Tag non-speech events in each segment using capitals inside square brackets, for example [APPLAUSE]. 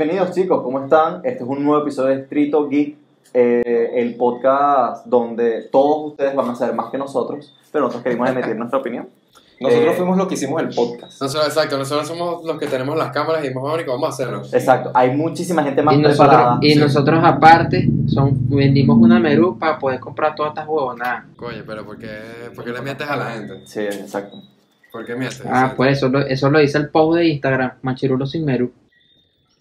Bienvenidos chicos, ¿cómo están? Este es un nuevo episodio de Strito Geek, eh, el podcast donde todos ustedes van a saber más que nosotros, pero nosotros queremos emitir nuestra opinión. [LAUGHS] Nosotros Eh, fuimos los que hicimos el podcast. Nosotros, exacto, nosotros somos los que tenemos las cámaras y dijimos, "Mónico, vamos a hacerlo. Exacto, hay muchísima gente más Y nosotros, preparada. y sí. nosotros aparte son, vendimos una Merú para poder comprar todas estas huevonadas. Coño, pero ¿por qué, por qué le mientes a la gente? Sí, exacto. ¿Por qué mientes? Ah, pues eso lo, eso lo dice el post de Instagram, Machirulo sin Merú.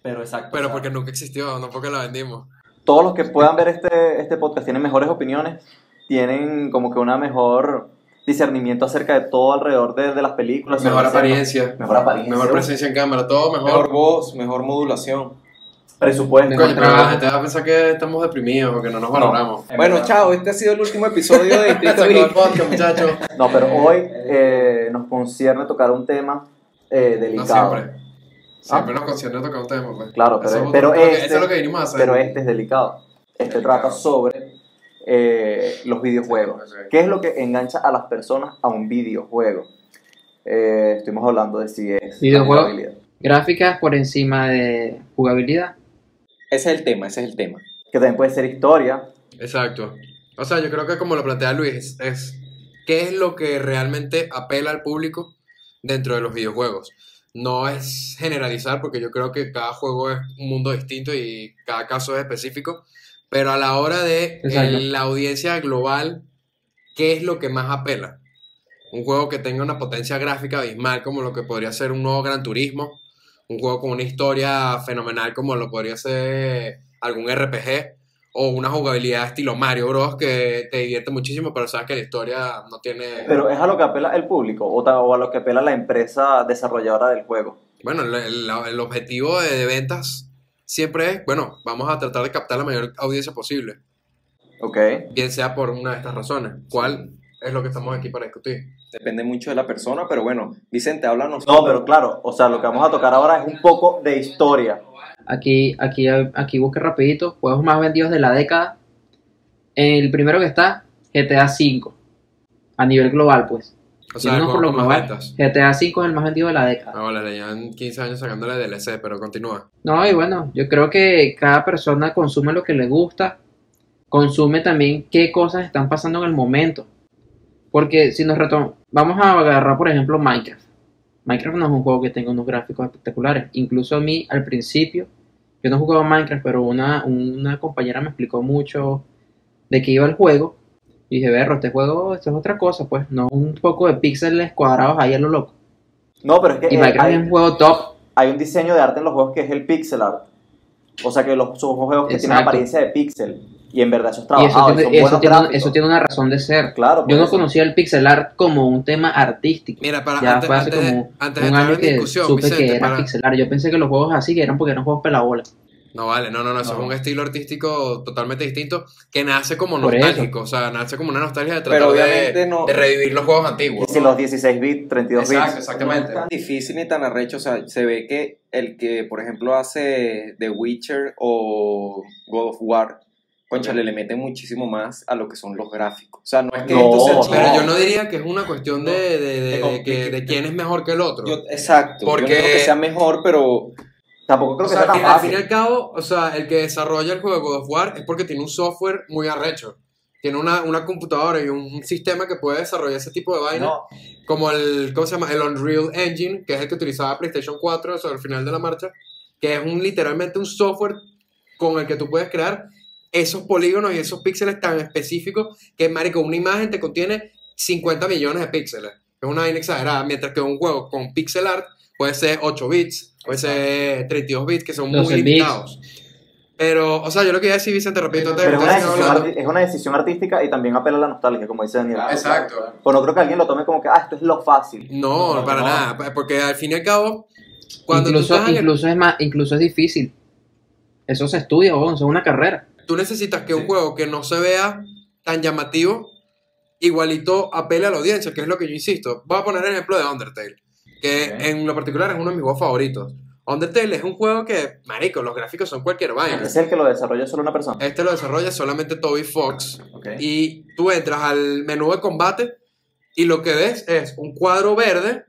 Pero exacto. Pero o sea, porque nunca existió, no porque la vendimos. todos los que puedan ver este, este podcast tienen mejores opiniones, tienen como que una mejor discernimiento acerca de todo alrededor de, de las películas. Mejor apariencia, Mejor apariencia. mejor presencia en cámara, todo mejor. Mejor voz, mejor modulación. Presupuesto. Coño, pero la gente va a pensar que estamos deprimidos o que no nos valoramos. En Bueno, chao, este ha sido el último episodio de [LAUGHS] Distrito podcast, muchachos. No, pero hoy eh, nos concierne tocar un tema eh, No tocar un tema, pues. Claro, pero, Eso es pero lo que- este, eso es lo que vinimos a hacer. pero este es delicado. Este trata sobre eh, los videojuegos. ¿Qué es lo que engancha a las personas a un videojuego? Eh, estuvimos hablando de si es Videojuego. jugabilidad. Gráficas por encima de jugabilidad. Ese es el tema, ese es el tema. que también puede ser historia. Exacto. O sea, yo creo que como lo plantea Luis, es, es qué es lo que realmente apela al público dentro de los videojuegos. No es generalizar, porque yo creo que cada juego es un mundo distinto y cada caso es específico, pero a la hora de el- la audiencia global, ¿qué es lo que más apela? Un juego que tenga una potencia gráfica abismal, como lo que podría ser un nuevo Gran Turismo, un juego con una historia fenomenal, como lo podría ser algún RPG, o una jugabilidad estilo Mario Bros. que te divierte muchísimo, pero sabes que la historia no tiene... Pero es a lo que apela el público o, a lo que apela la empresa desarrolladora del juego. Bueno, el, el- el objetivo de, de ventas siempre es, bueno, vamos a tratar de captar la mayor audiencia posible, ¿Ok? bien sea por una de estas razones. ¿Cuál es lo que estamos aquí para discutir? Depende mucho de la persona, pero bueno, Vicente, háblanos. No, pero claro, o sea, lo que vamos a tocar ahora es un poco de historia. Aquí, aquí, aquí busque rapidito, juegos más vendidos de la década. El primero que está, GTA V. A nivel global, pues. O sea, por lo global. GTA V es el más vendido de la década. Ah, vale, le llevan 15 años sacándole DLC, pero continúa. No, y bueno, yo creo que cada persona consume lo que le gusta, consume también qué cosas están pasando en el momento. Porque si nos retomamos, vamos a agarrar por ejemplo Minecraft. Minecraft no es un juego que tenga unos gráficos espectaculares. Incluso a mí al principio, yo no jugaba Minecraft, pero una, una compañera me explicó mucho de qué iba el juego. Y dije, berro, este juego, esto es otra cosa, pues, no un poco de píxeles cuadrados ahí a lo loco. No, pero es que Y eh, Minecraft hay, es un juego top. hay un diseño de arte en los juegos que es el pixel art. O sea, que los, son juegos que tienen apariencia de pixel. Y en verdad eso es Y eso trabajado. y tiene, son eso, tiene, eso tiene una razón de ser. Claro, Yo no eso. conocía el pixel art como un tema artístico. Mira, para Ya antes, fue hace antes como antes de un entrar año en que discusión, supe Vicente, que era para- pixel art. Yo pensé que los juegos así que eran porque eran juegos pelabola. No vale, no, no, no, eso No. es un estilo artístico totalmente distinto que nace como eso. nostálgico, o sea, nace como una nostalgia de tratar Pero de, no- revivir los juegos antiguos. Y si los 16 bits, 32 Exacto, bits. No exactamente. es tan difícil ni tan arrecho, o sea, se ve que el que, por ejemplo, hace The Witcher o God of War, conchale, le mete muchísimo más a lo que son los gráficos. O sea, no es que No, esto sea. Pero yo no diría que es una cuestión de, de, de- De que, quién es mejor que el otro. Yo- exacto, Porque- yo no creo que sea mejor, pero Tampoco creo o que sea, sea que tan al fin y fácil. al cabo, o sea, el que desarrolla el juego de God of War es porque tiene un software muy arrecho. Tiene una, una computadora y un sistema que puede desarrollar ese tipo de vaina. No, como el, ¿cómo se llama? El Unreal Engine, que es el que utilizaba PlayStation 4 sobre el final de la marcha, que es un, literalmente un software con el que tú puedes crear esos polígonos y esos píxeles tan específicos que, marico, una imagen te contiene 50 millones de píxeles. Es una vaina exagerada, mientras que un juego con pixel art puede ser 8 bits, puede ser 32 bits, que son muy 12 bits. limitados. Pero, o sea, yo lo que iba a decir, Vicente, repito, antes pero es una, decisión hablando. arti- es una decisión artística y también apela a la nostalgia, como dice Daniel. Exacto. Pues no creo que alguien lo tome como que, ah, esto es lo fácil. No, No, para no. nada, porque al fin y al cabo, cuando tú incluso, estás en el- incluso es más, incluso es difícil. Eso se estudia, eso es una carrera. Tú necesitas que un juego que no se vea tan llamativo, igualito apele a la audiencia, que es lo que yo insisto. Voy a poner el ejemplo de Undertale, que en lo particular es uno de mis juegos favoritos. Undertale es un juego que, marico, los gráficos son cualquier vaina. Es el que lo desarrolla solo una persona. Este lo desarrolla solamente Toby Fox. Ok. Y tú entras al menú de combate y lo que ves es un cuadro verde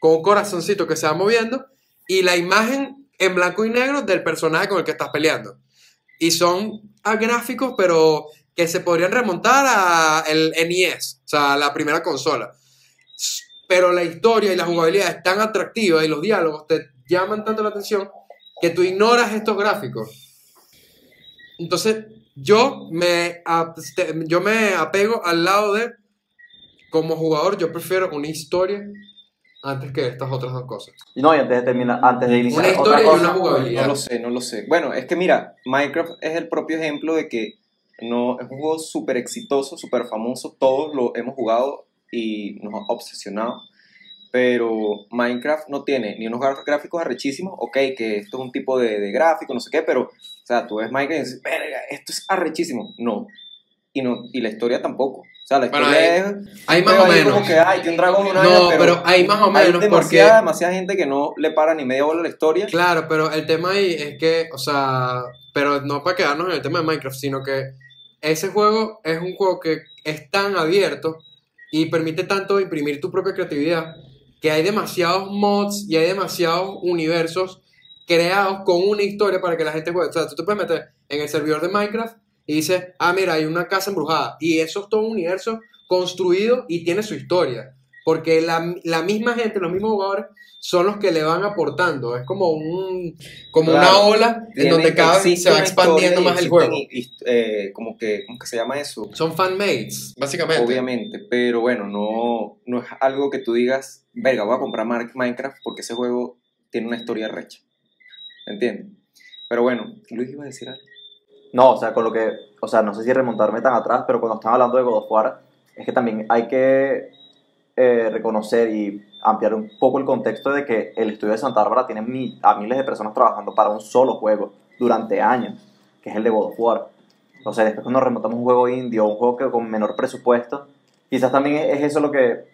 con un corazoncito que se va moviendo y la imagen en blanco y negro del personaje con el que estás peleando. Y son a gráficos, pero que se podrían remontar a el NES, o sea, la primera consola. Pero la historia y la jugabilidad es tan atractiva y los diálogos te llaman tanto la atención que tú ignoras estos gráficos. Entonces, yo me, yo me apego al lado de, como jugador, yo prefiero una historia antes que estas otras dos cosas. Y no, y antes de terminar, antes de iniciar Una otra historia y cosa, una jugabilidad. No lo sé, no lo sé. Bueno, es que mira, Minecraft es el propio ejemplo de que no, es un juego súper exitoso, súper famoso, todos lo hemos jugado y nos ha obsesionado, pero Minecraft no tiene ni unos gráficos arrechísimos, ok, que esto es un tipo de, de gráfico, no sé qué, pero, o sea, tú ves Minecraft y dices, verga, esto es arrechísimo. No. Y, no, y la historia tampoco. Sea, la Bueno, historia hay- es... Hay más pero o menos. Como que, ay, que un dragón, una No, vaina, pero hay más o hay menos demasiada, porque... demasiada gente que no le para ni media bola a la historia. Claro, pero el tema ahí es que, o sea, pero no para quedarnos en el tema de Minecraft, sino que ese juego es un juego que es tan abierto y permite tanto imprimir tu propia creatividad que hay demasiados mods y hay demasiados universos creados con una historia para que la gente juegue. O sea, tú te puedes meter en el servidor de Minecraft y dices, ah, mira, hay una casa embrujada. Y eso es todo un universo construido y tiene su historia. Porque la, la misma gente, los mismos jugadores, son los que le van aportando. Es como un como una ola en donde cada vez se va expandiendo más el juego. y- eh, como que, ¿cómo que se llama eso? Son fanmates, básicamente. Obviamente, pero bueno, no, no es algo que tú digas, verga, voy a comprar Minecraft porque ese juego tiene una historia recha. ¿Entiendes? Pero bueno, Luis iba a decir algo. No, o sea, con lo que, o sea, no sé si remontarme tan atrás, pero cuando están hablando de God of War, es que también hay que eh, reconocer y ampliar un poco el contexto de que el estudio de Santa Bárbara tiene mi- a miles de personas trabajando para un solo juego durante años, que es el de God of War. O sea, después cuando remontamos un juego indio, un juego con menor presupuesto, quizás también es eso lo que,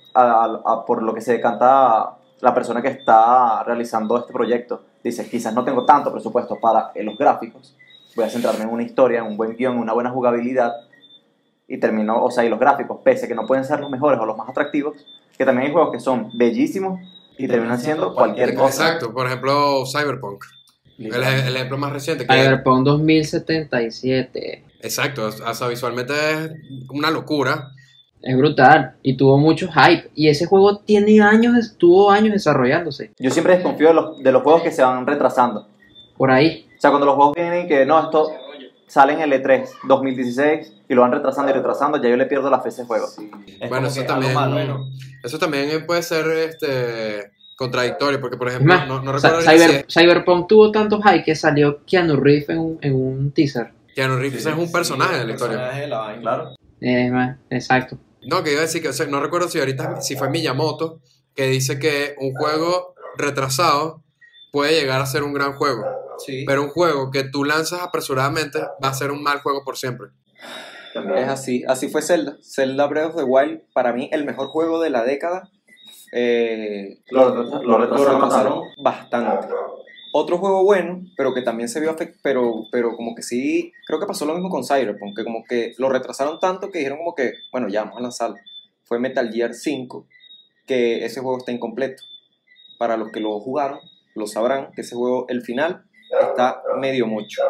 por lo que se decanta la persona que está realizando este proyecto. Dice, quizás no tengo tanto presupuesto para los gráficos, voy a centrarme en una historia, en un buen guion, en una buena jugabilidad y termino, o sea, y los gráficos, pese a que no pueden ser los mejores o los más atractivos, que también hay juegos que son bellísimos y terminan siendo cualquier cosa. Exacto, por ejemplo, Cyberpunk. El, el ejemplo más reciente. Que Cyberpunk 2077. Exacto, o sea, visualmente es una locura. Es brutal. Y tuvo mucho hype. Y ese juego tiene años, tuvo años desarrollándose. Yo siempre desconfío de los, de los juegos que se van retrasando. Por ahí. O sea, cuando los juegos vienen y que no, esto sale en el E E3 2016 y lo van retrasando y retrasando, ya yo le pierdo la fe a ese juego. Es Bueno, eso también, eso también puede ser este, contradictorio, porque por ejemplo, más, no, no recuerdo si Cyber- Cyberpunk tuvo tanto hype que salió Keanu Reeves en un, en un teaser. Keanu Reeves es un personaje de la historia. Personaje de la vaina. Claro. Más, exacto. No, que iba a decir que o sea, no recuerdo si ahorita si fue Miyamoto que dice que un juego retrasado puede llegar a ser un gran juego, Sí. pero un juego que tú lanzas apresuradamente va a ser un mal juego por siempre. Es así, así fue Zelda. Zelda Breath of the Wild, para mí, el mejor juego de la década. Eh, Lo, lo, lo retrasaron bastante. Otro juego bueno, pero que también se vio afectado, pero, pero como que sí, creo que pasó lo mismo con Cyberpunk, que como que lo retrasaron tanto que dijeron como que, bueno, ya vamos a lanzarlo. Fue Metal Gear 5, que ese juego está incompleto. Para los que lo jugaron, lo sabrán, que ese juego, el final, está medio mucho.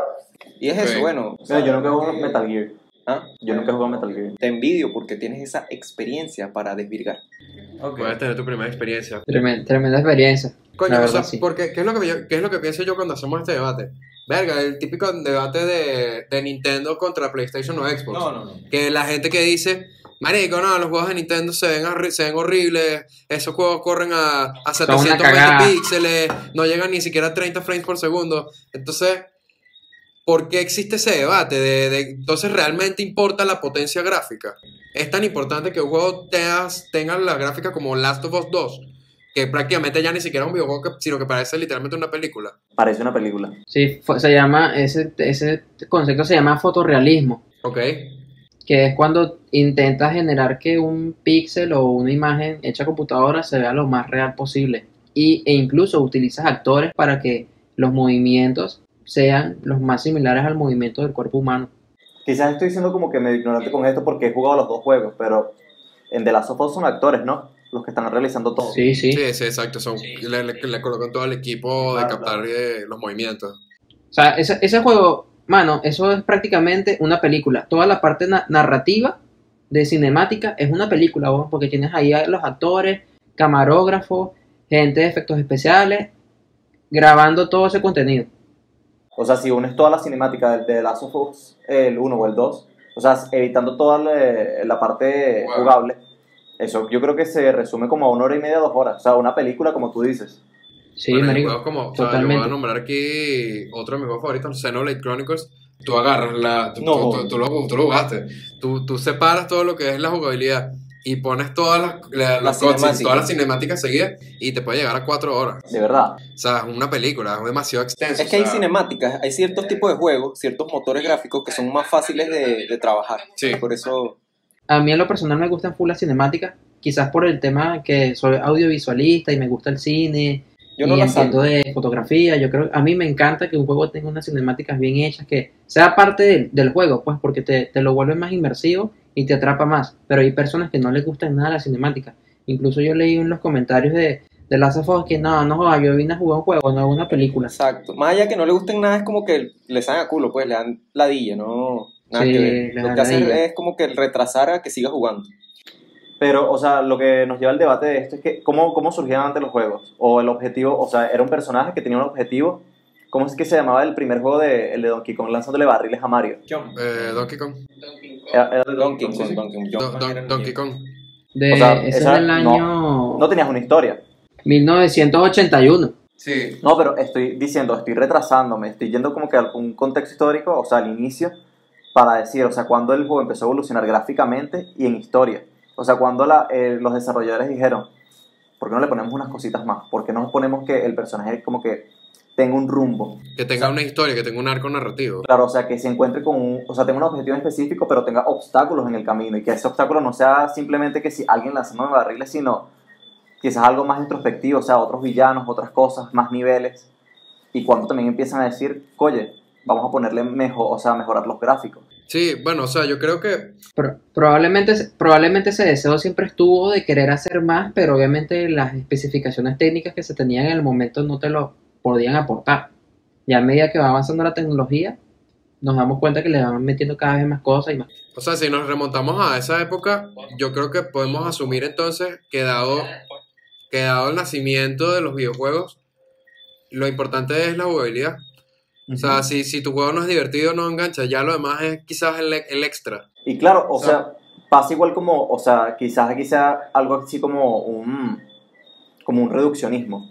Y es eso, bueno, o Mira, sea, yo nunca he jugado Metal Gear. ¿ah? Yo nunca he jugado Metal Gear. te envidio porque tienes esa experiencia para desvirgar. Puedes tener tu primera experiencia. Tremenda, tremenda experiencia. Coño, o sea, sí. porque, ¿qué es, lo que yo, ¿qué es lo que pienso yo cuando hacemos este debate? Verga, el típico debate de, de Nintendo contra PlayStation o Xbox. no, no. Que la gente que dice, Marico, no, los juegos de Nintendo se ven, se ven horribles, esos juegos corren a, a una 720 cagada. píxeles, no llegan ni siquiera a 30 frames por segundo. Entonces, ¿por qué existe ese debate? De, de- entonces, ¿realmente importa la potencia gráfica? Es tan importante que un juego tengas- tenga la gráfica como Last of Us 2, que prácticamente ya ni siquiera es un videojuego, sino que parece literalmente una película. Parece una película. Sí, fue- se llama, ese, ese concepto se llama fotorrealismo. ¿Ok? Que es cuando intentas generar que un píxel o una imagen hecha a computadora se vea lo más real posible. Y, e incluso utilizas actores para que los movimientos sean los más similares al movimiento del cuerpo humano. Quizás estoy siendo como que medio ignorante con esto porque he jugado los dos juegos, pero en The Last of Us son actores, ¿no? los que están realizando todo. Sí, sí. Sí, sí, exacto. Son, le, le- le colocan todo el equipo de Claro, captar eh, los movimientos. O sea, ese, ese juego, mano, eso es prácticamente una película. Toda la parte na- narrativa de cinemática es una película, vos, porque tienes ahí a los actores, camarógrafos, gente de efectos especiales, grabando todo ese contenido. O sea, si unes toda la cinemática del de Last of Us, el 1 o el 2, o sea, evitando toda la, la parte Jugable. jugable, eso yo creo que se resume como a una hora y media, dos horas. O sea, una película como tú dices. Sí, Bueno, marico. juegos como, o sea, yo totalmente. voy a nombrar aquí otro de mis juegos favoritos, Xenoblade Chronicles. Tú agarras la. Tú, No. tú- tú- tú lo, tú lo jugaste. Tú, tú separas todo lo que es la jugabilidad y pones todas las, la- Las cutscenes, cinemáticas. todas las cinemáticas seguidas y te puede llegar a cuatro horas. De verdad. O sea, es una película, es demasiado extenso. Es que hay o sea, cinemáticas, hay ciertos tipos de juegos, ciertos motores gráficos que son más fáciles de, de trabajar. Sí. Por eso, A mí en lo personal me gustan full las cinemáticas, quizás por el tema que soy audiovisualista y me gusta el cine yo no y salto. de fotografía. Yo creo, a mí me encanta que un juego tenga unas cinemáticas bien hechas, que sea parte del, del juego, pues, porque te, te lo vuelve más inmersivo y te atrapa más. Pero hay personas que no les gustan nada las cinemáticas. Incluso yo leí en los comentarios de, de Last of Us que no, no, yo vine a jugar un juego, no una película. Exacto. Más allá que no le gusten nada, es como que le salen a culo, pues le dan ladilla, ¿no? Nada Sí, que ver. Lo que hace ladilla. es como que retrasar a que siga jugando. Pero, o sea, lo que nos lleva al debate de esto es que, ¿cómo, cómo surgían antes los juegos? O el objetivo, o sea, era un personaje que tenía un objetivo. ¿Cómo es que se llamaba el primer juego de, el de Donkey Kong lanzándole barriles a Mario? Eh, Donkey Kong. Era- era de Donkey Kong, sí. Donkey Do- Kong. Don- Donkey Kong. De, O sea, ese esa- es del no, año No tenías una historia. 1981. Sí. No, pero estoy diciendo, estoy retrasándome, estoy yendo como que a un contexto histórico, o sea, al inicio, para decir, o sea, cuando el juego empezó a evolucionar gráficamente y en historia. O sea, cuando la- eh, los desarrolladores dijeron, ¿por qué no le ponemos unas cositas más? ¿Por qué no ponemos que el personaje como que tenga un rumbo? Que tenga una historia, que tenga un arco narrativo. Claro, o sea, que se encuentre con un, o sea, tenga un objetivo específico, pero tenga obstáculos en el camino y que ese obstáculo no sea simplemente que si alguien lanzando barriles, sino quizás algo más introspectivo, o sea, otros villanos, otras cosas, más niveles. Y cuando también empiezan a decir, oye, vamos a ponerle mejor, o sea, mejorar los gráficos. Sí, bueno, o sea, yo creo que Pro- probablemente, probablemente ese deseo siempre estuvo de querer hacer más, pero obviamente las especificaciones técnicas que se tenían en el momento no te lo podían aportar. Ya a medida que va avanzando la tecnología, nos damos cuenta que le van metiendo cada vez más cosas y más. O sea, si nos remontamos a esa época, yo creo que podemos asumir entonces que dado, que dado el nacimiento de los videojuegos, lo importante es la jugabilidad. O sea, si, si tu juego no es divertido, no engancha, ya lo demás es quizás el, el extra. Y claro, o O sea- sea, pasa igual como, o sea, quizás aquí sea algo así como un, como un reduccionismo,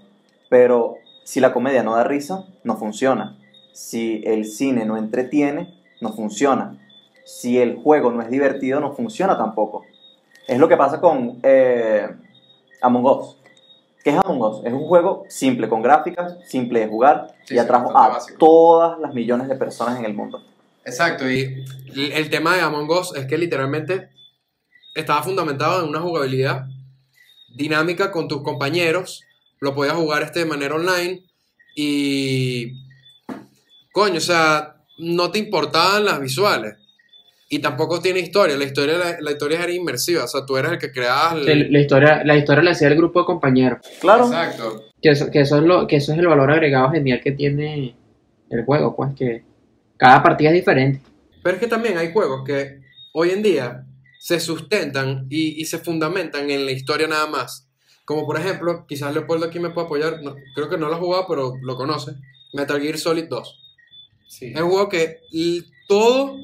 pero si la comedia no da risa, no funciona. Si el cine no entretiene, no funciona. Si el juego no es divertido, no funciona tampoco. Es lo que pasa con eh, Among Us. ¿Qué es Among Us? Es un juego simple, con gráficas, simple de jugar Sí, y atrajo a básico. todas las millones de personas en el mundo. Exacto, y el el tema de Among Us es que literalmente estaba fundamentado en una jugabilidad dinámica con tus compañeros, lo podías jugar este de manera online y coño, o sea, no te importaban las visuales y tampoco tiene historia, la historia la, la historia era inmersiva, o sea, tú eres el que creabas el... La historia, la historia la hacía el grupo de compañeros. Claro, Exacto. Que eso, que eso es lo, que eso es el valor agregado genial que tiene el juego, pues que cada partida es diferente. Pero es que también hay juegos que hoy en día se sustentan y, y se fundamentan en la historia nada más. Como por ejemplo, quizás Leopoldo aquí me puede apoyar, no- creo que no lo ha jugado, pero lo conoce. Metal Gear Solid 2. Sí. Es un juego que todo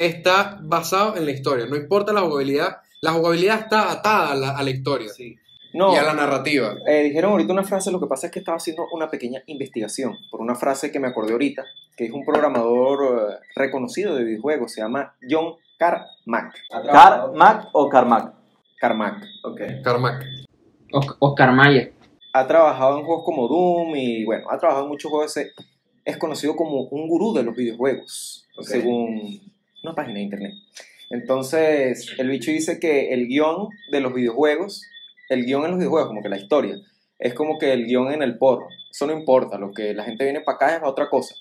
está basado en la historia, no importa la jugabilidad, la jugabilidad está atada a la, a la historia Sí. No, y a la narrativa. eh, dijeron ahorita una frase, lo que pasa es que estaba haciendo una pequeña investigación por una frase que me acordé ahorita, que es un programador eh, reconocido de videojuegos, se llama John Carmack. Carmack o Carmack. Carmack. Ok. Carmack. Os- Oscar Mayer. Ha trabajado en juegos como Doom y bueno, ha trabajado en muchos juegos. Es- Es conocido como un gurú de los videojuegos, según una página de internet. Entonces, el bicho dice que el guion de los videojuegos, el guion en los videojuegos, como que la historia, es como que el guion en el porro. Eso no importa, lo que la gente viene para acá es otra cosa.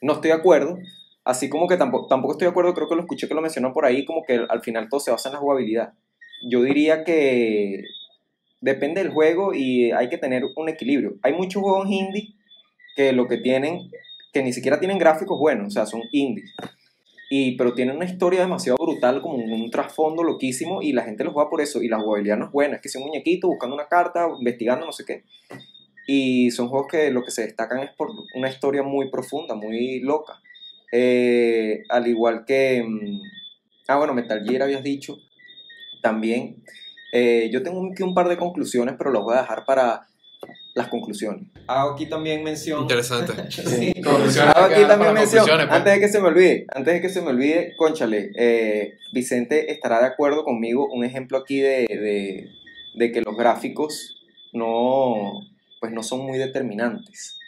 No estoy de acuerdo, así como que tampoco, tampoco estoy de acuerdo, creo que lo escuché que lo mencionó por ahí, como que al final todo se basa en la jugabilidad. Yo diría que depende del juego y hay que tener un equilibrio. Hay muchos juegos indie que lo que tienen, que ni siquiera tienen gráficos buenos, o sea, son indies. Pero tienen una historia demasiado brutal, como un, un trasfondo loquísimo, y la gente los juega por eso. Y la jugabilidad no es buena, es que es un muñequito buscando una carta, investigando no sé qué. Y son juegos que lo que se destacan es por una historia muy profunda, muy loca. Eh, al igual que. mm, Ah, bueno, Metal Gear habías dicho. También. Eh, yo tengo aquí un par de conclusiones, pero las voy a dejar para las conclusiones. Hago aquí también mención. Interesante. [LAUGHS] Sí. [LAUGHS] Conclusiones, Hago aquí también mención, pues. antes de que se me olvide, antes de que se me olvide, conchale, eh, Vicente estará de acuerdo conmigo, un ejemplo aquí de, de, de que los gráficos no, pues no son muy determinantes.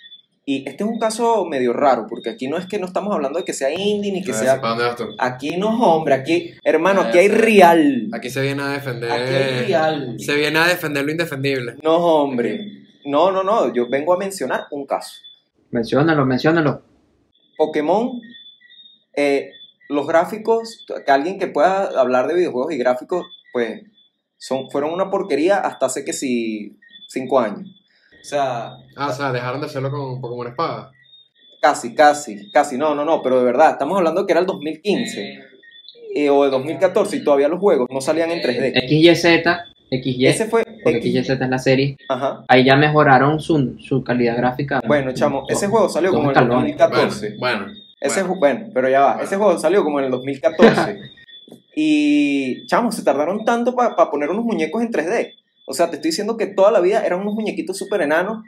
Y este es un caso medio raro, porque aquí no es que no estamos hablando de que sea indie ni que sea... ¿para dónde vas tú? Aquí no, hombre, aquí, hermano, aquí hay real. Aquí se viene a defender. Aquí hay real. Se viene a defender lo indefendible. No, hombre. No, no, no, yo vengo a mencionar un caso. Menciónalo, menciónalo. Pokémon, eh, los gráficos, que alguien que pueda hablar de videojuegos y gráficos, pues son, fueron una porquería hasta hace que sí, cinco años. O sea, Ah, o sea, dejaron de hacerlo con Pokémon Espada. casi, casi, casi, no, no, no, pero de verdad, estamos hablando que era el 2015 eh, o el 2014 y todavía los juegos no salían en 3D. XYZ, XY, Ese fue... porque XYZ es la serie. Ajá. Ahí ya mejoraron su, su calidad gráfica. Bueno, chamo, ese juego salió como en el escalones. 2014. Bueno, bueno. Ese bueno. bueno, pero ya va. Ese juego salió como en el 2014. y, chamo, se tardaron tanto para poner unos muñecos en 3D. O sea, te estoy diciendo que toda la vida eran unos muñequitos súper enanos.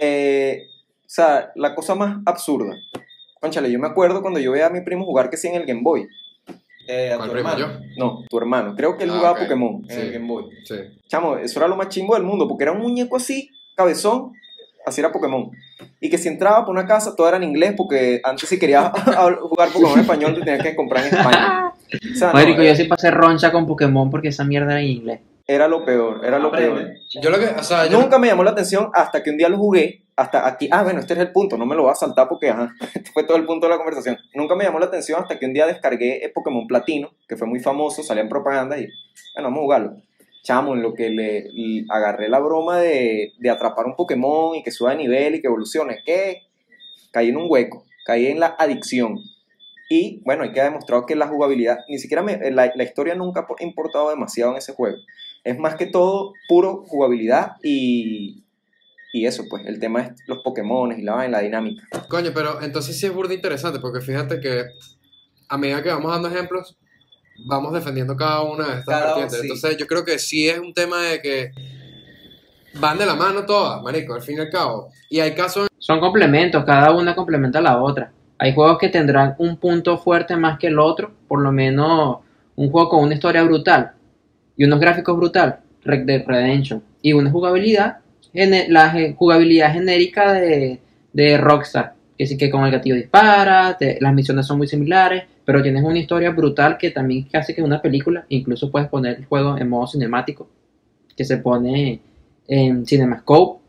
Eh, o sea, la cosa más absurda. Conchale, yo me acuerdo cuando yo veía a mi primo jugar que sí en el Game Boy. Eh, ¿Cuál primo, hermano. No, tu hermano. Creo que él Ah, jugaba ok. Pokémon en Sí. el Game Boy. Sí. Chamo, eso era lo más chimbo del mundo, porque era un muñeco así, cabezón, así era Pokémon. Y que si entraba por una casa, todo era en inglés, porque antes si querías [LAUGHS] jugar Pokémon en español, te tenías que comprar en España. [LAUGHS] O sea, no, Marico, yo era, sí pasé roncha con Pokémon porque esa mierda era en inglés. Era lo peor, era lo Aprende. peor. Yo lo que, o sea, yo Nunca me llamó la atención hasta que un día lo jugué, hasta aquí, ah, bueno, este es el punto, no me lo voy a saltar porque, ajá, [LAUGHS] este fue todo el punto de la conversación. Nunca me llamó la atención hasta que un día descargué el Pokémon Platino, que fue muy famoso, salían propagandas y, bueno, vamos a jugarlo. Chamo, en lo que le, le agarré la broma de, de atrapar un Pokémon y que suba de nivel y que evolucione, que caí en un hueco, caí en la adicción. Y bueno, hay que demostrado que la jugabilidad, ni siquiera me- la, la historia nunca ha importado demasiado en ese juego. Es más que todo puro jugabilidad y, y eso, pues, el tema es los Pokémon y la, la dinámica. Coño, pero entonces sí es burda interesante, porque fíjate que a medida que vamos dando ejemplos, vamos defendiendo cada una de estas vertientes. sí. Entonces yo creo que sí es un tema de que van de la mano todas, marico, al fin y al cabo. Y hay casos Son complementos, cada una complementa a la otra. Hay juegos que tendrán un punto fuerte más que el otro, por lo menos un juego con una historia brutal y unos gráficos brutal, Red Dead Redemption, y una jugabilidad, la jugabilidad genérica de, de Rockstar, que sí que con el gatillo dispara, las misiones son muy similares, pero tienes una historia brutal que también hace que una película, incluso puedes poner el juego en modo cinemático, que se pone en CinemaScope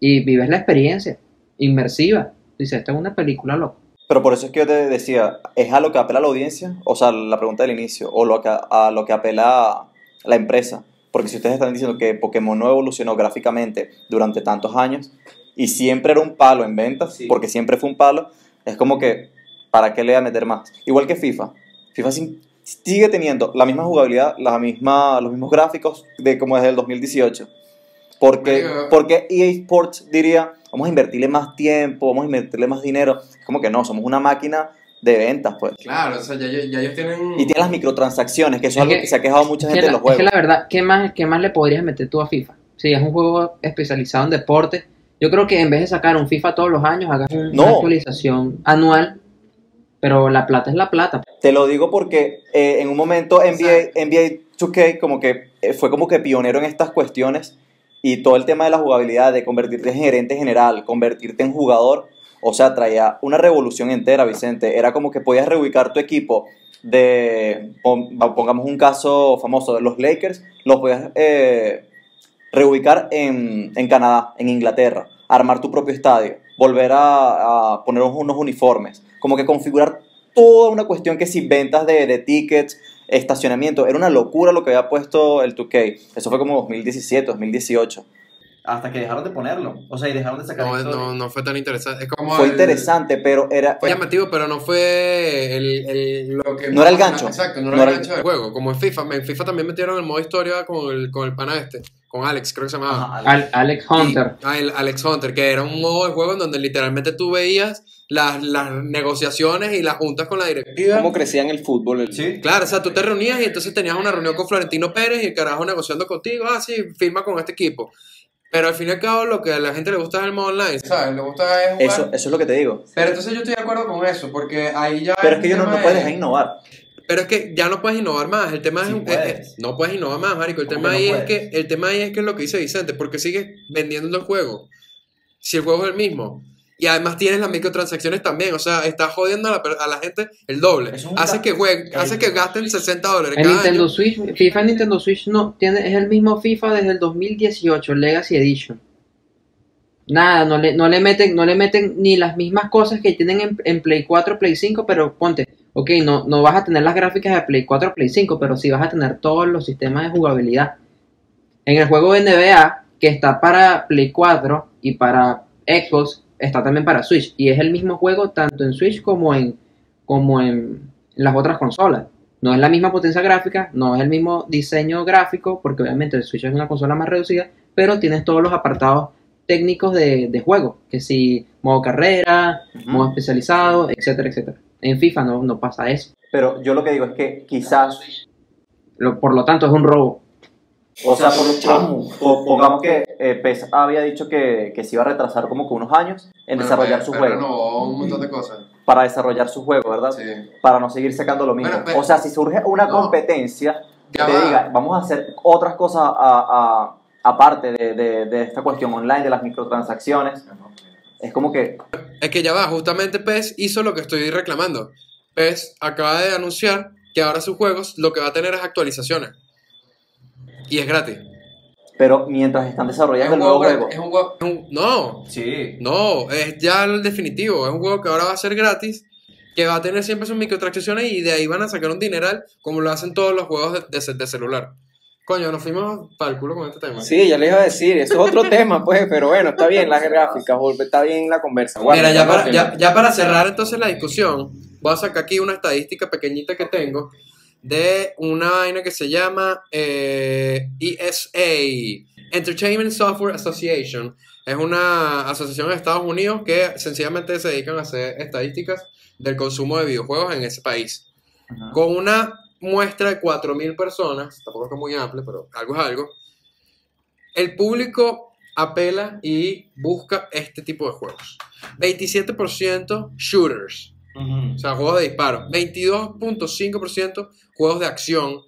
y vives la experiencia inmersiva. Dice, esta es una película loca. Pero por eso es que yo te decía, ¿es a lo que apela la audiencia? O sea, la pregunta del inicio, o lo que, a lo que apela la empresa. Porque si ustedes están diciendo que Pokémon no evolucionó gráficamente durante tantos años y siempre era un palo en ventas, Sí. porque siempre fue un palo, es como que, ¿para qué le voy a meter más? Igual que FIFA. FIFA sigue teniendo la misma jugabilidad, la misma, los mismos gráficos de como desde el 2018. Porque, porque EA Sports diría, vamos a invertirle más tiempo, vamos a invertirle más dinero. Es como que no, somos una máquina de ventas, pues. Claro, o sea, ya, ya ellos tienen. Y tiene las microtransacciones, que eso es, Es algo que- que se ha quejado mucha gente que, de la, los es que juegos. la verdad, ¿qué más, ¿qué más le podrías meter tú a FIFA? Si es un juego especializado en deporte, yo creo que en vez de sacar un FIFA todos los años, hagas un- No. una actualización anual, pero la plata es la plata. Te lo digo porque eh, en un momento NBA, NBA 2K como que, eh, fue como que pionero en estas cuestiones y todo el tema de la jugabilidad, de convertirte en gerente general, convertirte en jugador, o sea, traía una revolución entera, Vicente. Era como que podías reubicar tu equipo de, pon- pongamos un caso famoso, de los Lakers, los podías eh, reubicar en, en Canadá, en Inglaterra, armar tu propio estadio, volver a, a poner unos uniformes, como que configurar toda una cuestión que si ventas de, de tickets, estacionamiento, era una locura lo que había puesto el 2K. Eso fue como 2017, 2018. Hasta que dejaron de ponerlo. O sea, y dejaron de sacar No, no, no fue tan interesante. Es como Fue el- interesante, pero era... Fue llamativo, pero no fue el, el- lo que... No era el gancho. Exacto, no, No era el era el- gancho del juego. Como en FIFA. En FIFA también metieron el modo historia con el, con el pana este. Con Alex, creo que se llamaba. Ajá, Al- Alex Hunter. Y- ah, el Alex Hunter, que era un modo de juego en donde literalmente tú veías las, las negociaciones y las juntas con la directiva. ¿Cómo crecía en el fútbol? el- Sí. Claro, o sea, tú te reunías y entonces tenías una reunión con Florentino Pérez y el carajo negociando contigo, ah, sí, firma con este equipo. Pero al fin y al cabo lo que a la gente le gusta es el modo online, ¿sabes? Le gusta es jugar. Eso, eso es lo que te digo. Pero entonces yo estoy de acuerdo con eso, porque ahí ya... Pero es que yo no, no puedes de- dejar innovar. Pero es que ya no puedes innovar más. El tema Sí es, puedes. es- es- no puedes innovar más, marico. El ¿Cómo tema que ahí no es que puedes? el tema ahí es que es lo que dice Vicente, porque sigues vendiendo el juego. Si el juego es el mismo. Y además tienes las microtransacciones también, o sea, estás jodiendo a la, per- a la gente el doble. Hace que jueguen, hace que gasten 60 dólares En cada Nintendo año. Switch, FIFA en Nintendo Switch no, tiene, es el mismo FIFA desde el 2018, Legacy Edition. Nada, no le, no le meten, no le meten ni las mismas cosas que tienen en, en Play 4, Play 5, pero ponte, ok, no, no vas a tener las gráficas de Play 4, Play 5, pero sí vas a tener todos los sistemas de jugabilidad. En el juego NBA, que está para Play 4 y para Xbox, está también para Switch. Y es el mismo juego tanto en Switch como en, como en las otras consolas. No es la misma potencia gráfica, no es el mismo diseño gráfico, porque obviamente el Switch es una consola más reducida, pero tienes todos los apartados técnicos de, de juego, que si modo carrera, modo especializado, etcétera, etcétera. En FIFA no, no pasa eso. Pero yo lo que digo es que quizás Lo- por lo tanto, es un robo. O sea, por, por- por- pongamos que eh, PES había dicho que, que se iba a retrasar como que unos años en desarrollar su juego. No, un montón de cosas. Para desarrollar su juego, ¿verdad? Sí. Para no seguir sacando lo mismo. Bueno, pero- o sea, si surge una No. competencia que Ya te va. diga, vamos a hacer otras cosas a- a- aparte de, de- de esta cuestión online, de las microtransacciones, es como que, Es que ya va, justamente PES hizo lo que estoy reclamando. PES acaba de anunciar que ahora sus juegos lo que va a tener es actualizaciones. Y es gratis. pero mientras están Es desarrollando un el nuevo juego, es un juego- es un- no, Sí. no, es ya el definitivo. Es un juego que ahora va a ser gratis, que va a tener siempre sus microtransacciones y de ahí van a sacar un dineral como lo hacen todos los juegos de, de- de celular. Coño, nos fuimos para el culo con este tema. Sí, ya les iba a decir, eso es otro [LAUGHS] tema, pues, pero bueno, está bien las gráficas, está bien la conversa. Mira, ya para, ya para cerrar entonces la discusión, voy a sacar aquí una estadística pequeñita que tengo de una vaina que se llama eh, ESA, Entertainment Software Association. Es una asociación de Estados Unidos que sencillamente se dedican a hacer estadísticas del consumo de videojuegos en ese país. Con una muestra de 4.000 personas, tampoco es muy amplio, pero algo es algo, el público apela y busca este tipo de juegos. 27% shooters, o sea, juegos de disparo. 22.5% juegos de acción.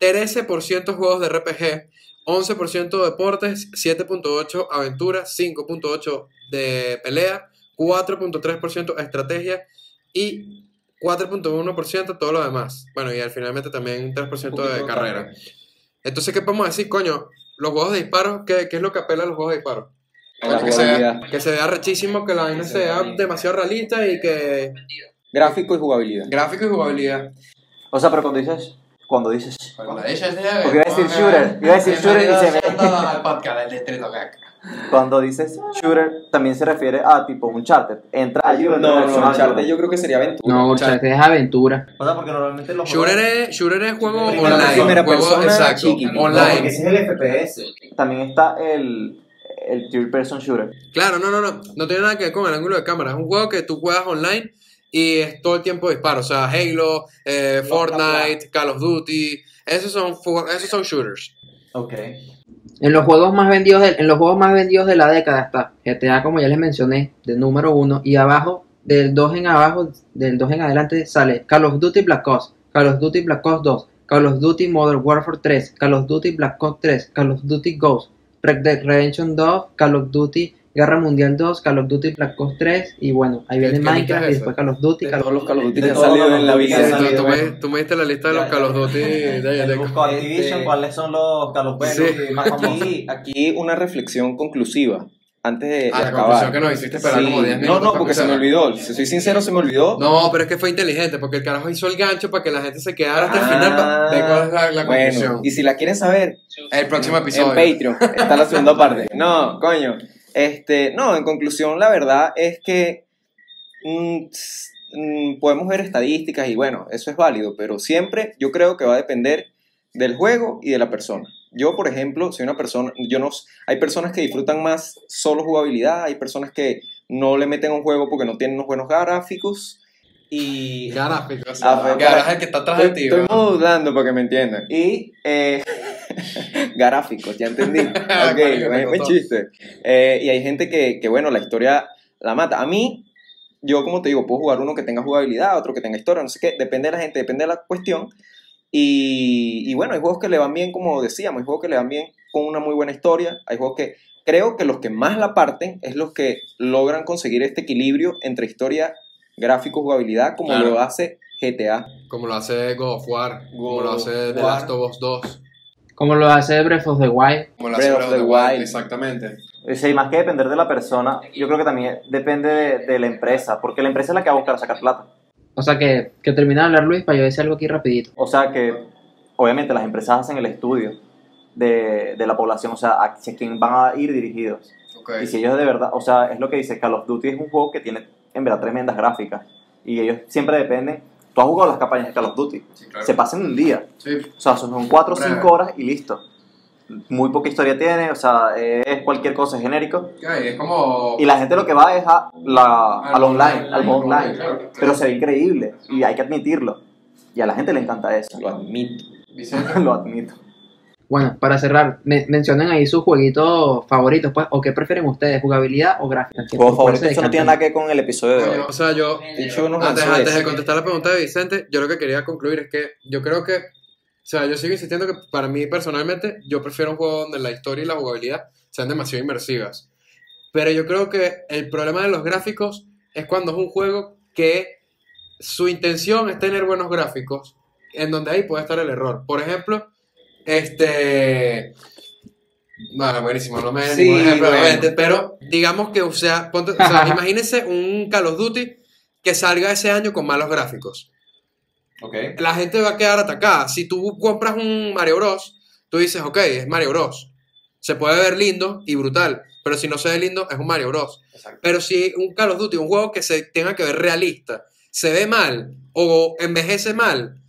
13% juegos de RPG. 11% deportes. 7.8% aventuras. 5.8% de pelea. 4.3% estrategia. Y 4.1% todo lo demás. Bueno, y al finalmente también 3% de carrera. Entonces, ¿qué podemos decir, coño? Los juegos de disparo, ¿qué, qué es lo que apela a los juegos de disparo? La que, sea, que se vea rechísimo, que la vaina sea demasiado realista y que. Gráfico y jugabilidad. Gráfico y jugabilidad. O sea, pero cuando dices, cuando dices, Porque Porque iba a decir shooter, iba a decir shooter y se me- al [LAUGHS] podcast del Distrito Gag. cuando dices shooter, también se refiere a tipo un charter. Entra allí o No, no, en Uncharted yo creo que sería aventura. No, Uncharted es aventura. O sea, porque normalmente los Shooter es, shooter es juego online. primera juego, persona, exacto, chiqui. online. es el FPS. También está el, el third person shooter. Claro, no, no, no. No tiene nada que ver con el ángulo de cámara. Es un juego que tú juegas online y es todo el tiempo disparo. O sea, Halo, eh, Fortnite, Call of Duty. Esos son, esos son shooters. Ok. En los juegos más vendidos de, en los juegos más vendidos de la década está GTA, como ya les mencioné, de número uno, y abajo, del 2 en abajo, del 2 en adelante, sale Call of Duty Black Ops, Call of Duty Black Ops 2, Call of Duty Modern Warfare 3, Call of Duty Black Ops 3, Call of Duty Ghost, Red Dead Redemption 2, Call of Duty Guerra Mundial 2, Call of Duty Black Ops 3, y bueno, ahí viene ¿Qué lista Minecraft es y después Call of Duty, De Call todos los Call of Duty que han salido en la of vida. Tú, bueno. tú me diste la lista de los Call of Duty. busco Activision, Este- cuáles son los Call of Duty Sí. más famosos. Aquí, aquí una reflexión conclusiva. Antes de, de Ah, la acabar. conclusión que nos hiciste esperar Sí. como 10 No, minutos. no, para porque se me olvidó. Si soy sincero, se me olvidó. No, pero es que fue inteligente, porque el carajo hizo el gancho para que la gente se quedara hasta el final Ah, ver cuál es la, la bueno, conclusión. y si la quieren saber, El próximo en episodio. Patreon está la segunda [LAUGHS] parte. No, coño. Este, no, en conclusión, la verdad es que mm, mm, podemos ver estadísticas y bueno, eso es válido, pero siempre yo creo que va a depender del juego y de la persona. Yo, por ejemplo, soy una persona, yo no, hay personas que disfrutan más solo jugabilidad, hay personas que no le meten a un juego porque no tienen unos buenos gráficos y Gráficos. Ah, fue- Gara es el que está atrás de Estoy, ti. estoy modulando para que me entiendan. Y eh, [LAUGHS] gráficos, ya entendí. [LAUGHS] Ok, te buen costó. chiste. Eh, y hay gente que, que, bueno, la historia la mata. A mí, yo como te digo, puedo jugar uno que tenga jugabilidad, otro que tenga historia, no sé qué. Depende de la gente, depende de la cuestión. Y, y bueno, hay juegos que le van bien, como decíamos, hay juegos que le van bien con una muy buena historia. Hay juegos que creo que los que más la parten es los que logran conseguir este equilibrio entre historia, gráfico, jugabilidad, como Claro. lo hace GTA. Como lo hace God of War, como lo hace The. Last of Us 2, Como lo hace Breath of the Wild. como lo Breath hace of the Wild. Exactamente. Sí, más que depender de la persona, yo creo que también depende de, de la empresa, porque la empresa es la que va a buscar sacar plata. O sea que, que termina de hablar Luis para yo decir algo aquí rapidito. O sea que, obviamente, las empresas hacen el estudio de, de la población, o sea, hacia quién van a ir dirigidos. Ok. Y si ellos de verdad, o sea, es lo que dice, Call of Duty es un juego que tiene, en verdad, tremendas gráficas. Y ellos siempre dependen. Tú has jugado las campañas de Call of Duty, Sí, claro. se pasan un día. Sí. O sea, son 4 o Breve. 5 horas y listo. Muy poca historia tiene, o sea, es cualquier cosa, es genérico. Es como... Y la gente lo que va es a la, Al al online, online, al online. claro. Pero se ve increíble y hay que admitirlo. Y a la gente le encanta eso. Lo admito. Vicente. [LAUGHS] Lo admito. Bueno, para cerrar, me- mencionen ahí sus jueguitos favoritos, pues, o qué prefieren ustedes, jugabilidad o gráfica. ¿Qué- Juego por cuál favorito, se eso no tiene nada que ver con el episodio de hoy. O sea, yo... Antes, de contestar la pregunta de Vicente, yo lo que quería concluir es que yo creo que, sea, yo sigo insistiendo que para mí personalmente, yo prefiero un juego donde la historia y la jugabilidad sean demasiado inmersivas. Pero yo creo que el problema de los gráficos es cuando es un juego que su intención es tener buenos gráficos, en donde ahí puede estar el error. Por ejemplo, este... Vale, buenísimo, no me Sí, ejemplo, bueno. pero digamos que, o sea, ponte- o sea, [LAUGHS] imagínense un Call of Duty que salga ese año con malos gráficos. Ok. La gente va a quedar atacada. Si tú compras un Mario Bros, tú dices, ok, es Mario Bros. Se puede ver lindo y brutal, pero si no se ve lindo, es un Mario Bros. Pero si un Call of Duty, un juego que se tenga que ver realista, se ve mal o envejece mal,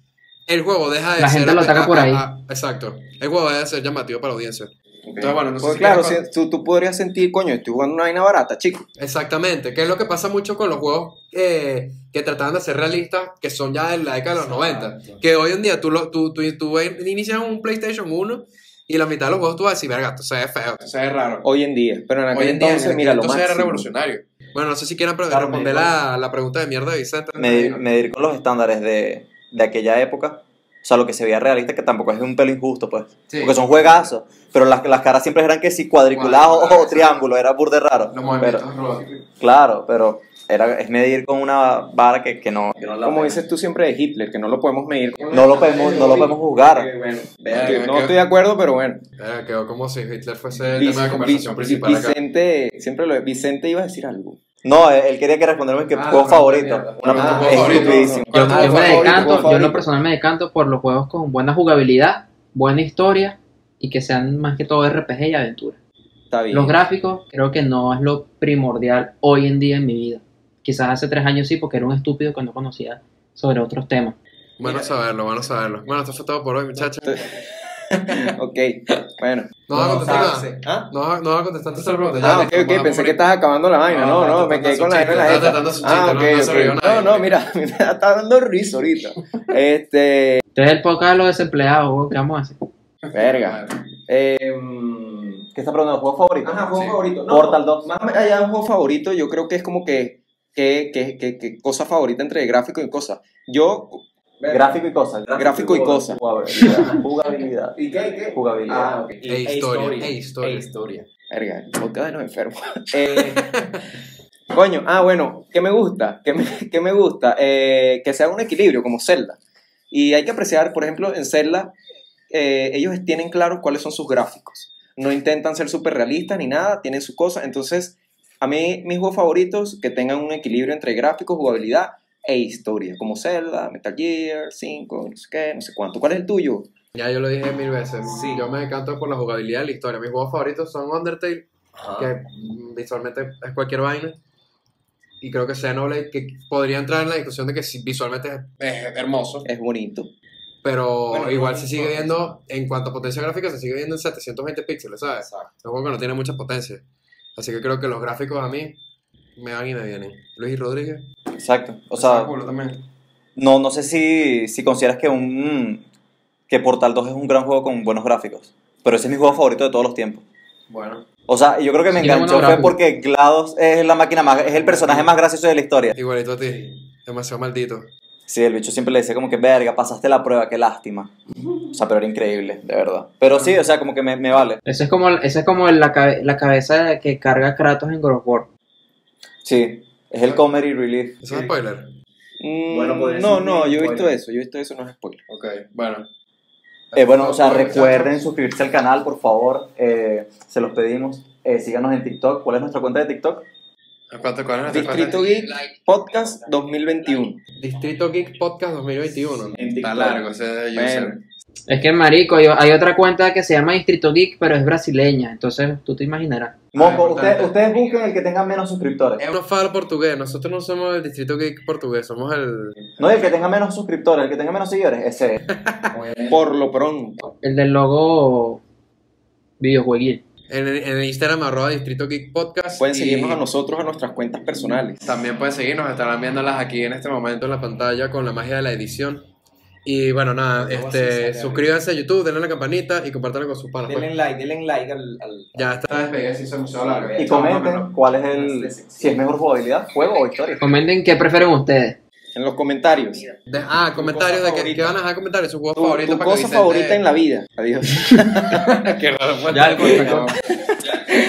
el juego deja de La ser. gente lo ataca a- por a- ahí. a- exacto. El juego deja de ser llamativo para la audiencia. Entonces, bueno, no sé Pues si claro, si- tú, tú podrías sentir, coño, estoy jugando una vaina barata, chico. Exactamente, que es lo que pasa mucho con los juegos eh, que tratan de ser realistas, que son ya de la década de los 90. Que hoy en día tú, lo, tú, tú, tú inicias un PlayStation 1 y la mitad de los juegos tú vas a decir, verga, esto se ve feo, esto se ve raro. Hoy en día. Pero en aquel Hoy en día, entonces, en mira, aquel lo entonces era revolucionario. Bueno, no sé si quieren pre- Claro, responder me- la, la pregunta de mierda de Vicente. Medir, medir con los estándares de, de aquella época. O sea, lo que se veía realista, que tampoco es un pelo injusto, pues. Sí. Porque son juegazos. Pero las, las caras siempre eran que si cuadriculados Cuadriculadas, o triángulo, era burde raro. Los Pero, movimientos robóticos. claro, pero era, es medir con una vara que, que no. que no la Como dices tú siempre de Hitler, que no lo podemos medir. No lo podemos, no lo podemos juzgar. Bueno, Que no estoy de acuerdo, pero bueno. Quedó como si Hitler fuese el tema de conversación Vic- principal acá. Vicente, siempre lo Vicente iba a decir algo. No, él, quería que respondiéramos que Ah, juego no, favorito. Una Ah, juego favorito. Yo, ¿Cuál es tu yo me decanto, ¿Cuál yo en lo personal me decanto por los juegos con buena jugabilidad, buena historia y que sean más que todo RPG y aventura. Está bien. Los gráficos creo que no es lo primordial hoy en día en mi vida. Quizás hace tres años sí, porque era un estúpido que no conocía sobre otros temas. Bueno saberlo, bueno saberlo. Bueno, esto fue todo por hoy, muchachos. [LAUGHS] [LAUGHS] ok, bueno. No vas a contestar nada. ¿Ah? No, vas- no vas a contestar esta pregunta. Ah, ya, ok, vamos ok, a pensé que estabas acabando la vaina. No, No, me quedé con la vaina en la jeta. Ah, ok, no- no ok. mira, [LAUGHS] me está dando risa ahorita. Este, Este es el podcast de los desempleados, ¿qué vamos a hacer? verga. Eh, ¿Qué está preguntando? ¿Juego favorito? Ajá, juego Sí. favorito. Portal 2. Más allá de un juego favorito, yo creo que es como que, que, que, que, que cosa favorita entre gráfico y cosa. Yo. Gráfico y cosa. Gráfico y cosa. Jugabilidad. [LAUGHS] Jugabilidad. ¿Y qué? qué? Jugabilidad. Ah, ok. E historia, e historia. E historia. Verga, de los enfermos. Eh, coño, ah, bueno, ¿qué me gusta? ¿Qué me, qué me gusta? Eh, que sea un equilibrio, como Zelda. Y hay que apreciar, por ejemplo, en Zelda, eh, ellos tienen claro cuáles son sus gráficos. no intentan ser súper realistas ni nada, tienen su cosa. Entonces, a mí, mis juegos favoritos que tengan un equilibrio entre gráficos, jugabilidad e historia, como Zelda, Metal Gear 5, no sé qué, no sé cuánto. ¿Cuál es el tuyo? Ya yo lo dije mil veces. Sí. Yo me encanto por la jugabilidad y la historia. Mis juegos favoritos son Undertale, que mm, visualmente es cualquier vaina. Y creo que Xenoblade, que podría entrar en la discusión de que visualmente es, es hermoso. Es bonito. Pero Bueno, igual se sigue viendo, en cuanto a potencia gráfica, se sigue viendo en 720 píxeles, ¿sabes? Exacto. Es un juego que no tiene mucha potencia. Así que creo que los gráficos a mí me van y me vienen. Luis y Rodríguez. Exacto. O sea, también. no, no sé si, si consideras que un que Portal 2 es un gran juego con buenos gráficos. Pero ese es mi juego favorito de todos los tiempos. Bueno. O sea, yo creo que me Tiene enganchó fue porque GLaDOS es la máquina más, es el personaje más gracioso de la historia. Igualito a ti. Demasiado maldito. Sí, el bicho siempre le decía como que, verga, pasaste la prueba, qué lástima. O sea, pero era increíble, de verdad. Pero sí, o sea, como que me, me vale. Ese es como, ese es como la, cabe- la cabeza que carga Kratos en God of War. Sí, es el comedy relief. ¿Eso es spoiler? Mm, Bueno, podría no, ser no, yo he visto spoiler. eso, yo he visto eso, no es spoiler. Ok, bueno. Eh, bueno, o sea, recuerden suscribirse al canal, por favor. Eh, se los pedimos. Eh, síganos en TikTok. ¿Cuál es nuestra cuenta de TikTok? ¿Cuánto cuál es nuestra Distrito cuenta? Geek Podcast 2021. Distrito Geek Podcast 2021. En Está largo ese user. Bueno, Es que, marico, hay, hay otra cuenta que se llama Distrito Geek, pero es brasileña. Entonces, tú te imaginarás. Moco, Ah, ustedes, ustedes busquen el que tenga menos suscriptores. Es un fal portugués. Nosotros no somos el Distrito Geek portugués, somos el. No, el que tenga menos suscriptores, el que tenga menos seguidores, ese es. [LAUGHS] por lo pronto. El del logo videojueguil. En, en Instagram, arroba Distrito Geek Podcast. Pueden y seguirnos a nosotros a nuestras cuentas personales. También pueden seguirnos, estarán viéndolas aquí en este momento en la pantalla con la magia de la edición. Y bueno, nada, este, suscríbanse a YouTube, denle a la campanita y compártanlo con sus panas. pues. like, denle like al, al- Ya está despedida, demasiado larga. Y comenten cuál es el. Si es mejor jugabilidad, juego o historia. Comenten qué prefieren ustedes. en los comentarios. De- ah, comentarios de que, que van a dejar comentarios, su juego Tu, favorito tu para que cosa Vicente- favorita en la vida. Adiós. [LAUGHS] Qué raro fue Ya, el. [LAUGHS]